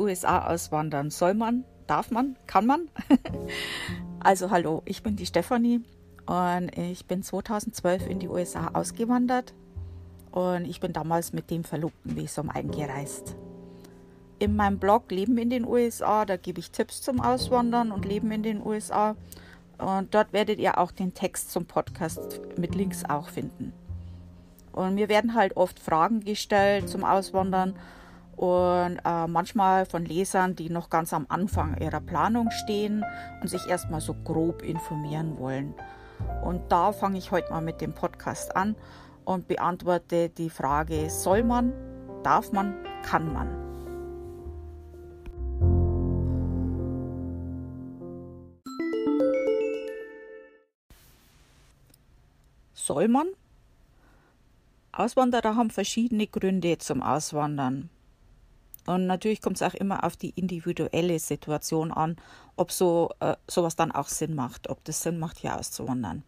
USA auswandern? Soll man? Darf man? Kann man? also hallo, ich bin die Stefanie und ich bin 2012 in die USA ausgewandert und ich bin damals mit dem verlobten Visum eingereist. In meinem Blog Leben in den USA, da gebe ich Tipps zum Auswandern und Leben in den USA. Und dort werdet ihr auch den Text zum Podcast mit Links auch finden. Und mir werden halt oft Fragen gestellt zum Auswandern und äh, manchmal von Lesern, die noch ganz am Anfang ihrer Planung stehen und sich erstmal so grob informieren wollen. Und da fange ich heute mal mit dem Podcast an und beantworte die Frage, soll man, darf man, kann man? Soll man? Auswanderer haben verschiedene Gründe zum Auswandern. Und natürlich kommt es auch immer auf die individuelle Situation an, ob so äh, sowas dann auch Sinn macht, ob das Sinn macht, hier auszuwandern.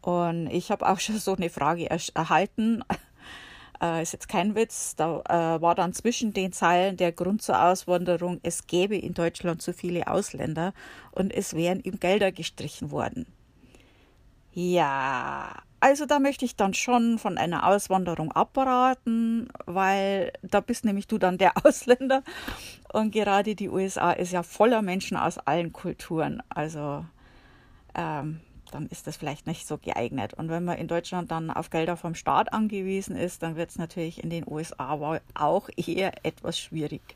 Und ich habe auch schon so eine Frage erhalten, äh, ist jetzt kein Witz, da äh, war dann zwischen den Zeilen der Grund zur Auswanderung, es gäbe in Deutschland zu viele Ausländer und es wären ihm Gelder gestrichen worden. Ja, also da möchte ich dann schon von einer Auswanderung abraten, weil da bist nämlich du dann der Ausländer und gerade die USA ist ja voller Menschen aus allen Kulturen. Also ähm, dann ist das vielleicht nicht so geeignet. Und wenn man in Deutschland dann auf Gelder vom Staat angewiesen ist, dann wird es natürlich in den USA auch eher etwas schwierig.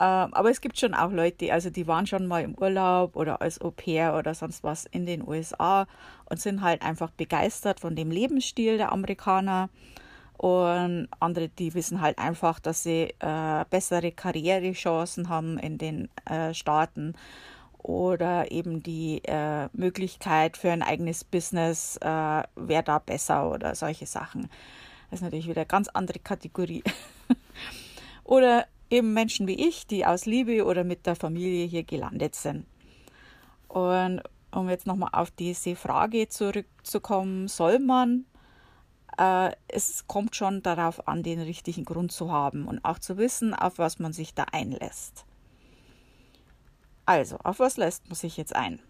Ähm, aber es gibt schon auch Leute, also die waren schon mal im Urlaub oder als Au pair oder sonst was in den USA und sind halt einfach begeistert von dem Lebensstil der Amerikaner. Und andere, die wissen halt einfach, dass sie äh, bessere Karrierechancen haben in den äh, Staaten oder eben die äh, Möglichkeit für ein eigenes Business äh, wäre da besser oder solche Sachen. Das ist natürlich wieder eine ganz andere Kategorie. oder eben Menschen wie ich, die aus Liebe oder mit der Familie hier gelandet sind. Und um jetzt nochmal auf diese Frage zurückzukommen, soll man, äh, es kommt schon darauf an, den richtigen Grund zu haben und auch zu wissen, auf was man sich da einlässt. Also, auf was lässt man sich jetzt ein?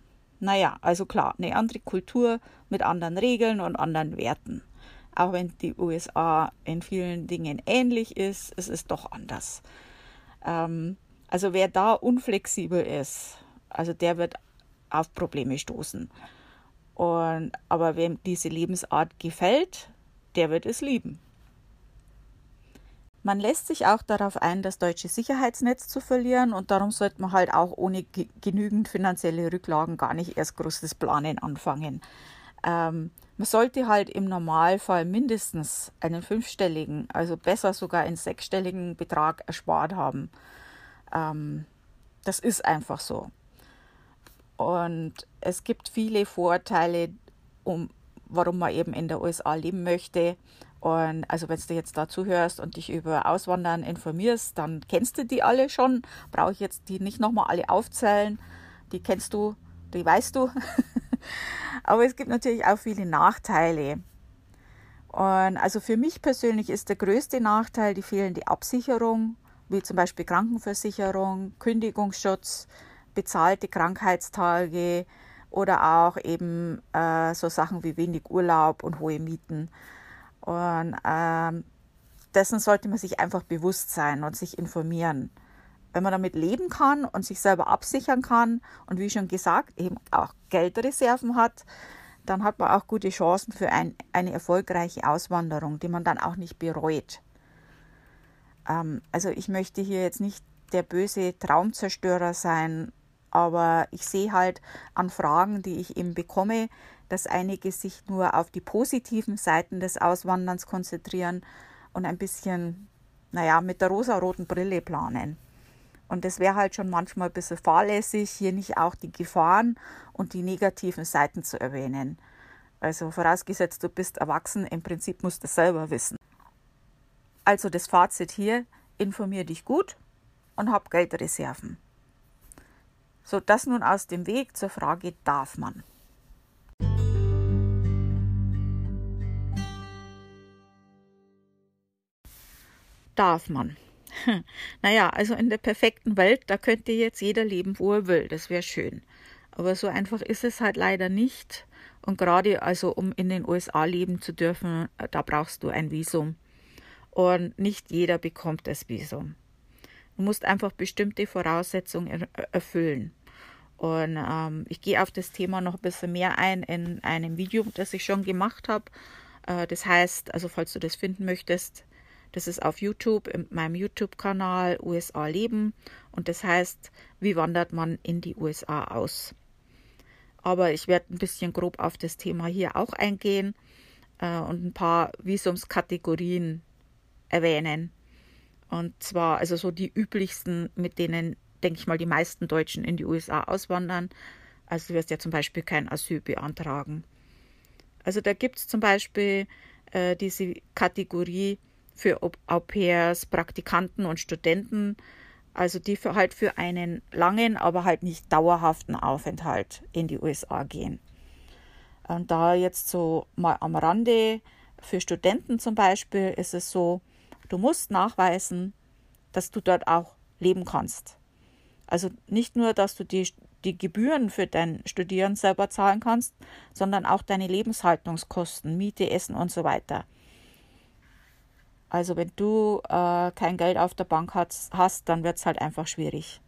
Naja, also klar, eine andere Kultur mit anderen Regeln und anderen Werten. Auch wenn die USA in vielen Dingen ähnlich ist, es ist doch anders. Ähm, also wer da unflexibel ist, also der wird auf Probleme stoßen. Und, aber wem diese Lebensart gefällt, der wird es lieben. Man lässt sich auch darauf ein, das deutsche Sicherheitsnetz zu verlieren und darum sollte man halt auch ohne genügend finanzielle Rücklagen gar nicht erst großes Planen anfangen. Ähm, man sollte halt im Normalfall mindestens einen fünfstelligen, also besser sogar einen sechsstelligen Betrag erspart haben. Ähm, das ist einfach so. Und es gibt viele Vorteile, um, warum man eben in der USA leben möchte. Und also wenn du jetzt dazu hörst und dich über Auswandern informierst, dann kennst du die alle schon. Brauche ich jetzt die nicht nochmal alle aufzählen. Die kennst du, die weißt du. Aber es gibt natürlich auch viele Nachteile. Und also für mich persönlich ist der größte Nachteil die fehlende Absicherung, wie zum Beispiel Krankenversicherung, Kündigungsschutz, bezahlte Krankheitstage oder auch eben äh, so Sachen wie wenig Urlaub und hohe Mieten. Und ähm, dessen sollte man sich einfach bewusst sein und sich informieren wenn man damit leben kann und sich selber absichern kann und wie schon gesagt, eben auch Geldreserven hat, dann hat man auch gute Chancen für ein, eine erfolgreiche Auswanderung, die man dann auch nicht bereut. Ähm, also ich möchte hier jetzt nicht der böse Traumzerstörer sein, aber ich sehe halt an Fragen, die ich eben bekomme, dass einige sich nur auf die positiven Seiten des Auswanderns konzentrieren und ein bisschen, naja, mit der rosaroten Brille planen. Und das wäre halt schon manchmal ein bisschen fahrlässig, hier nicht auch die Gefahren und die negativen Seiten zu erwähnen. Also vorausgesetzt, du bist erwachsen, im Prinzip musst du es selber wissen. Also das Fazit hier, informier dich gut und hab Geldreserven. So, das nun aus dem Weg zur Frage, darf man? Darf man? naja, also in der perfekten Welt, da könnte jetzt jeder leben, wo er will. Das wäre schön. Aber so einfach ist es halt leider nicht. Und gerade also, um in den USA leben zu dürfen, da brauchst du ein Visum. Und nicht jeder bekommt das Visum. Du musst einfach bestimmte Voraussetzungen erfüllen. Und ähm, ich gehe auf das Thema noch ein bisschen mehr ein in einem Video, das ich schon gemacht habe. Äh, das heißt, also falls du das finden möchtest, das ist auf YouTube, in meinem YouTube-Kanal USA Leben. Und das heißt, wie wandert man in die USA aus? Aber ich werde ein bisschen grob auf das Thema hier auch eingehen äh, und ein paar Visumskategorien erwähnen. Und zwar also so die üblichsten, mit denen, denke ich mal, die meisten Deutschen in die USA auswandern. Also du wirst ja zum Beispiel kein Asyl beantragen. Also da gibt es zum Beispiel äh, diese Kategorie für Au pairs, Praktikanten und Studenten, also die für halt für einen langen, aber halt nicht dauerhaften Aufenthalt in die USA gehen. Und da jetzt so mal am Rande für Studenten zum Beispiel ist es so, du musst nachweisen, dass du dort auch leben kannst. Also nicht nur, dass du die, die Gebühren für dein Studieren selber zahlen kannst, sondern auch deine Lebenshaltungskosten, Miete, Essen und so weiter. Also wenn du äh, kein Geld auf der Bank hast, hast dann wird es halt einfach schwierig.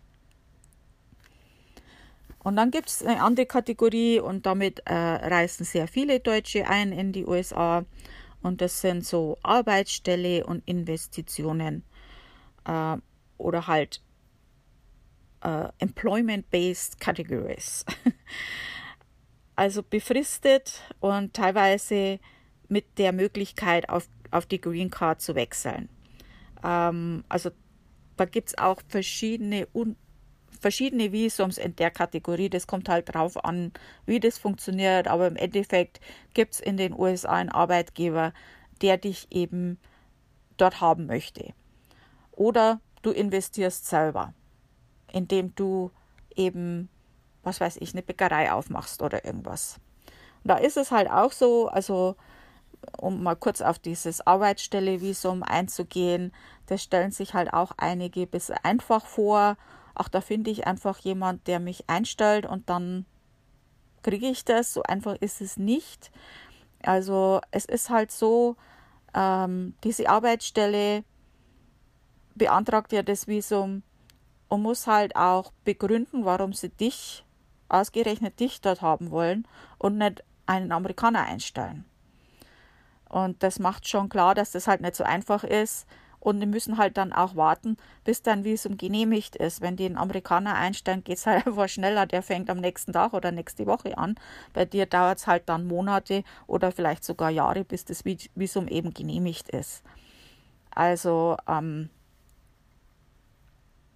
Und dann gibt es eine andere Kategorie und damit äh, reisen sehr viele Deutsche ein in die USA. Und das sind so Arbeitsstelle und Investitionen äh, oder halt äh, Employment-Based Categories. also befristet und teilweise mit der Möglichkeit auf auf die Green Card zu wechseln. Ähm, also da gibt es auch verschiedene, verschiedene Visums in der Kategorie. Das kommt halt drauf an, wie das funktioniert. Aber im Endeffekt gibt es in den USA einen Arbeitgeber, der dich eben dort haben möchte. Oder du investierst selber, indem du eben, was weiß ich, eine Bäckerei aufmachst oder irgendwas. Und da ist es halt auch so, also um mal kurz auf dieses Arbeitsstelle-Visum einzugehen, das stellen sich halt auch einige bis einfach vor. Auch da finde ich einfach jemand, der mich einstellt und dann kriege ich das. So einfach ist es nicht. Also es ist halt so, ähm, diese Arbeitsstelle beantragt ja das Visum und muss halt auch begründen, warum sie dich, ausgerechnet dich dort haben wollen und nicht einen Amerikaner einstellen. Und das macht schon klar, dass das halt nicht so einfach ist. Und die müssen halt dann auch warten, bis dann Visum genehmigt ist. Wenn die einen Amerikaner einstellen, geht es halt einfach schneller. Der fängt am nächsten Tag oder nächste Woche an. Bei dir dauert es halt dann Monate oder vielleicht sogar Jahre, bis das Visum eben genehmigt ist. Also ähm,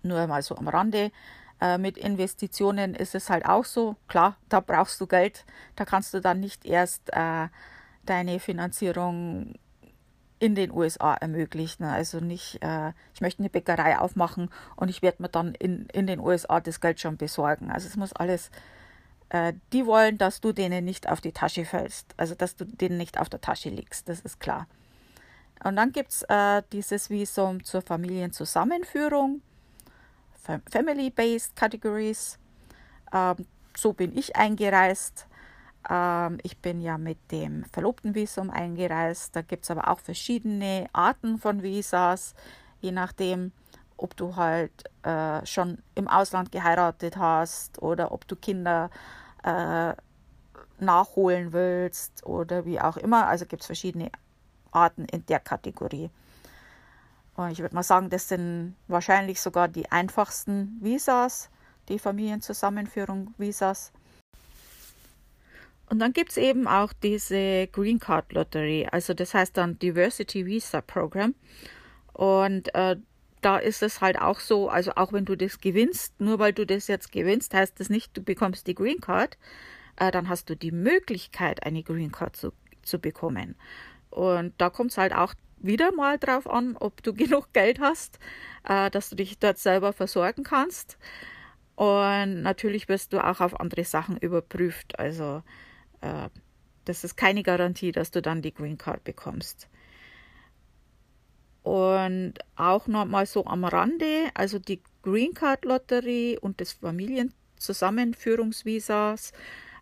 nur mal so am Rande. Äh, mit Investitionen ist es halt auch so. Klar, da brauchst du Geld. Da kannst du dann nicht erst äh, deine Finanzierung in den USA ermöglichen. Also nicht, äh, ich möchte eine Bäckerei aufmachen und ich werde mir dann in, in den USA das Geld schon besorgen. Also es muss alles, äh, die wollen, dass du denen nicht auf die Tasche fällst, also dass du denen nicht auf der Tasche liegst, das ist klar. Und dann gibt es äh, dieses Visum zur Familienzusammenführung, Family-Based Categories. Ähm, so bin ich eingereist. Ähm, ich bin ja mit dem Verlobtenvisum eingereist. Da gibt es aber auch verschiedene Arten von Visas, je nachdem, ob du halt äh, schon im Ausland geheiratet hast oder ob du Kinder äh, nachholen willst oder wie auch immer. Also gibt es verschiedene Arten in der Kategorie. Und ich würde mal sagen, das sind wahrscheinlich sogar die einfachsten Visas, die Familienzusammenführung Visas. Und dann gibt es eben auch diese Green Card Lottery, also das heißt dann Diversity Visa Program. Und äh, da ist es halt auch so, also auch wenn du das gewinnst, nur weil du das jetzt gewinnst, heißt das nicht, du bekommst die Green Card, äh, dann hast du die Möglichkeit, eine Green Card zu, zu bekommen. Und da kommt es halt auch wieder mal drauf an, ob du genug Geld hast, äh, dass du dich dort selber versorgen kannst. Und natürlich wirst du auch auf andere Sachen überprüft. Also äh, das ist keine Garantie, dass du dann die Green Card bekommst. Und auch noch mal so am Rande, also die Green Card Lotterie und das Familienzusammenführungsvisas,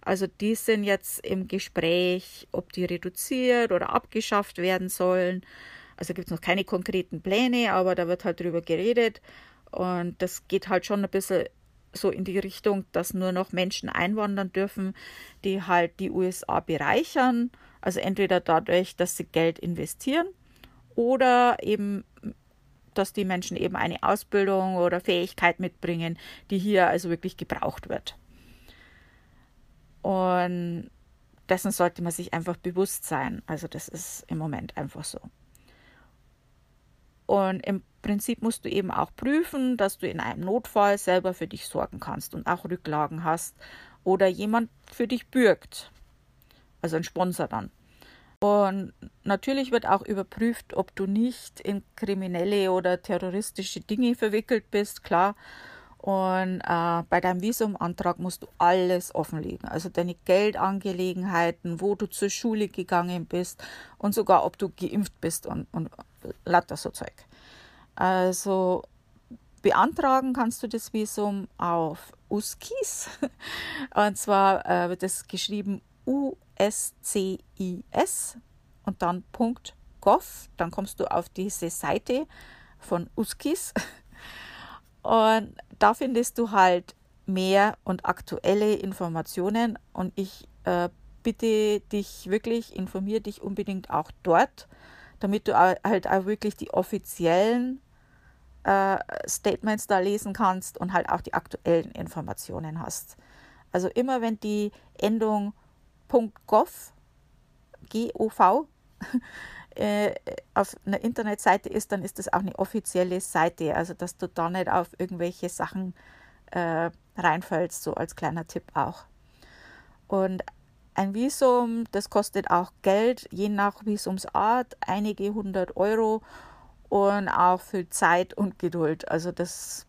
also die sind jetzt im Gespräch, ob die reduziert oder abgeschafft werden sollen. Also gibt es noch keine konkreten Pläne, aber da wird halt drüber geredet. Und das geht halt schon ein bisschen so in die Richtung, dass nur noch Menschen einwandern dürfen, die halt die USA bereichern. Also entweder dadurch, dass sie Geld investieren oder eben, dass die Menschen eben eine Ausbildung oder Fähigkeit mitbringen, die hier also wirklich gebraucht wird. Und dessen sollte man sich einfach bewusst sein. Also das ist im Moment einfach so. Und im Prinzip musst du eben auch prüfen, dass du in einem Notfall selber für dich sorgen kannst und auch Rücklagen hast oder jemand für dich bürgt. Also ein Sponsor dann. Und natürlich wird auch überprüft, ob du nicht in kriminelle oder terroristische Dinge verwickelt bist, klar. Und äh, bei deinem Visumantrag musst du alles offenlegen. Also deine Geldangelegenheiten, wo du zur Schule gegangen bist und sogar ob du geimpft bist und, und lauter so Zeug. Also beantragen kannst du das Visum auf USCIS. Und zwar äh, wird es geschrieben U-S-C-I-S und dann .gov. Dann kommst du auf diese Seite von USCIS. Und da findest du halt mehr und aktuelle Informationen. Und ich äh, bitte dich wirklich, informiere dich unbedingt auch dort damit du halt auch wirklich die offiziellen äh, Statements da lesen kannst und halt auch die aktuellen Informationen hast. Also immer wenn die Endung .gov, G-O-V, äh, auf einer Internetseite ist, dann ist das auch eine offizielle Seite. Also dass du da nicht auf irgendwelche Sachen äh, reinfällst, so als kleiner Tipp auch. Und ein Visum, das kostet auch Geld, je nach Visumsart, einige hundert Euro und auch für Zeit und Geduld. Also das,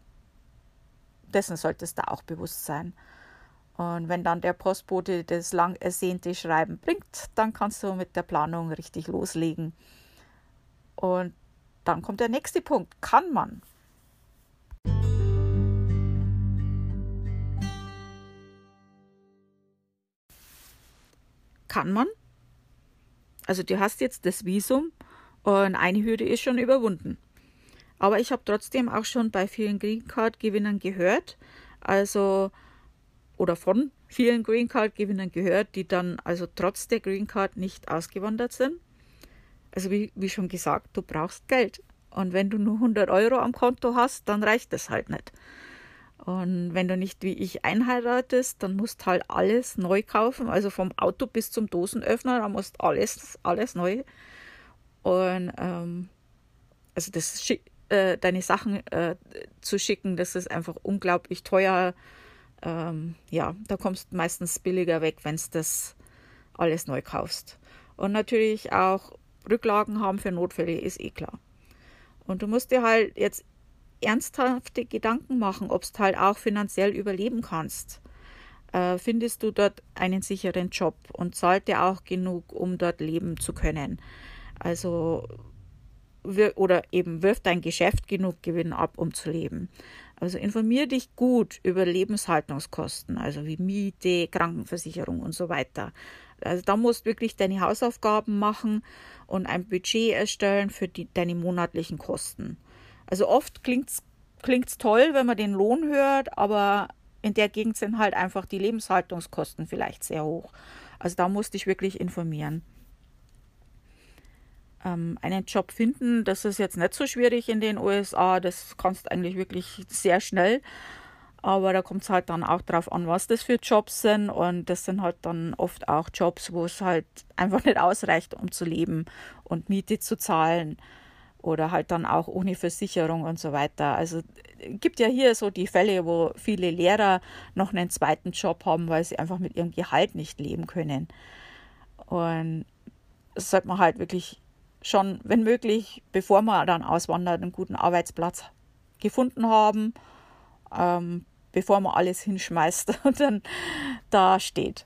dessen solltest du auch bewusst sein. Und wenn dann der Postbote das lang ersehnte Schreiben bringt, dann kannst du mit der Planung richtig loslegen. Und dann kommt der nächste Punkt. Kann man? Kann man. Also du hast jetzt das Visum und eine Hürde ist schon überwunden. Aber ich habe trotzdem auch schon bei vielen Green Card Gewinnern gehört, also oder von vielen Green Card Gewinnern gehört, die dann also trotz der Green Card nicht ausgewandert sind. Also wie, wie schon gesagt, du brauchst Geld. Und wenn du nur 100 Euro am Konto hast, dann reicht das halt nicht. Und wenn du nicht wie ich einheiratest, dann musst halt alles neu kaufen, also vom Auto bis zum Dosenöffner, da musst alles, alles neu. Und ähm, also das äh, deine Sachen äh, zu schicken, das ist einfach unglaublich teuer. Ähm, ja, da kommst du meistens billiger weg, wenn du das alles neu kaufst. Und natürlich auch Rücklagen haben für Notfälle, ist eh klar. Und du musst dir halt jetzt ernsthafte Gedanken machen, ob du halt auch finanziell überleben kannst. Äh, findest du dort einen sicheren Job und zahlt dir auch genug, um dort leben zu können? Also oder eben wirft dein Geschäft genug Gewinn ab, um zu leben. Also informier dich gut über Lebenshaltungskosten, also wie Miete, Krankenversicherung und so weiter. Also da musst du wirklich deine Hausaufgaben machen und ein Budget erstellen für die, deine monatlichen Kosten. Also oft klingt es toll, wenn man den Lohn hört, aber in der Gegend sind halt einfach die Lebenshaltungskosten vielleicht sehr hoch. Also da musste ich wirklich informieren. Ähm, einen Job finden, das ist jetzt nicht so schwierig in den USA. Das kannst eigentlich wirklich sehr schnell. Aber da kommt es halt dann auch drauf an, was das für Jobs sind. Und das sind halt dann oft auch Jobs, wo es halt einfach nicht ausreicht, um zu leben und Miete zu zahlen oder halt dann auch ohne Versicherung und so weiter. Also gibt ja hier so die Fälle, wo viele Lehrer noch einen zweiten Job haben, weil sie einfach mit ihrem Gehalt nicht leben können. Und das sollte man halt wirklich schon, wenn möglich, bevor man dann auswandert, einen guten Arbeitsplatz gefunden haben, ähm, bevor man alles hinschmeißt und dann da steht.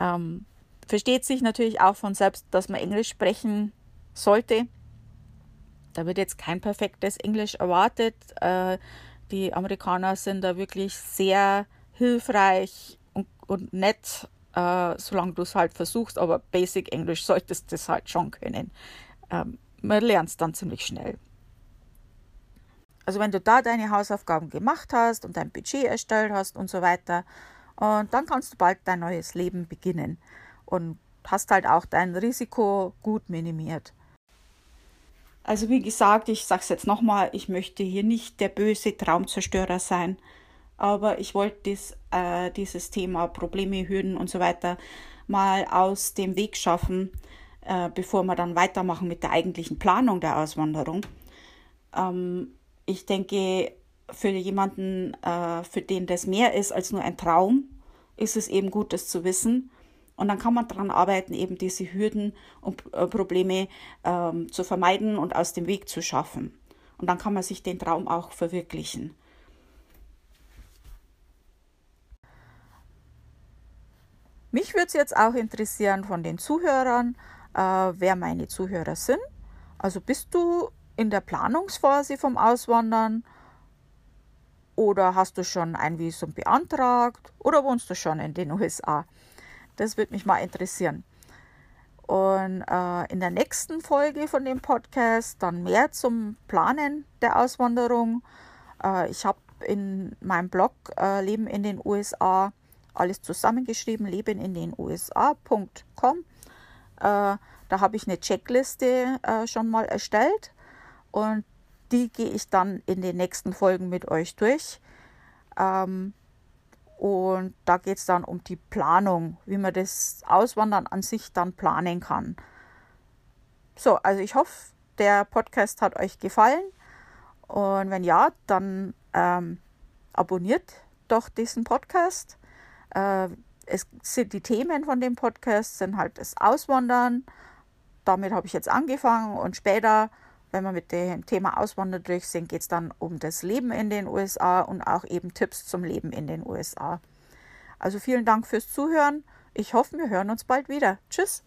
Ähm, versteht sich natürlich auch von selbst, dass man Englisch sprechen sollte Da wird jetzt kein perfektes Englisch erwartet. Äh, die Amerikaner sind da wirklich sehr hilfreich und, und nett, äh, solange du es halt versuchst, aber Basic Englisch solltest du es halt schon können. Ähm, man lernt es dann ziemlich schnell. Also wenn du da deine Hausaufgaben gemacht hast und dein Budget erstellt hast und so weiter, und dann kannst du bald dein neues Leben beginnen und hast halt auch dein Risiko gut minimiert. Also wie gesagt, ich sage es jetzt nochmal, ich möchte hier nicht der böse Traumzerstörer sein, aber ich wollte dies, äh, dieses Thema Probleme, Hürden und so weiter mal aus dem Weg schaffen, äh, bevor wir dann weitermachen mit der eigentlichen Planung der Auswanderung. Ähm, ich denke, für jemanden, äh, für den das mehr ist als nur ein Traum, ist es eben gut, das zu wissen und dann kann man daran arbeiten, eben diese Hürden und äh, Probleme ähm, zu vermeiden und aus dem Weg zu schaffen. Und dann kann man sich den Traum auch verwirklichen. Mich würde es jetzt auch interessieren von den Zuhörern, äh, wer meine Zuhörer sind. Also bist du in der Planungsphase vom Auswandern oder hast du schon ein Visum beantragt oder wohnst du schon in den USA? Das würde mich mal interessieren. Und äh, in der nächsten Folge von dem Podcast dann mehr zum Planen der Auswanderung. Äh, ich habe in meinem Blog äh, Leben in den USA alles zusammengeschrieben, leben in den USA.com. Äh, da habe ich eine Checkliste äh, schon mal erstellt und die gehe ich dann in den nächsten Folgen mit euch durch. Ähm, und da geht es dann um die Planung, wie man das Auswandern an sich dann planen kann. So, also ich hoffe, der Podcast hat euch gefallen. Und wenn ja, dann ähm, abonniert doch diesen Podcast. Äh, es sind die Themen von dem Podcast sind halt das Auswandern. Damit habe ich jetzt angefangen und später wenn wir mit dem Thema Auswandern durch sind, geht es dann um das Leben in den USA und auch eben Tipps zum Leben in den USA. Also vielen Dank fürs Zuhören. Ich hoffe, wir hören uns bald wieder. Tschüss.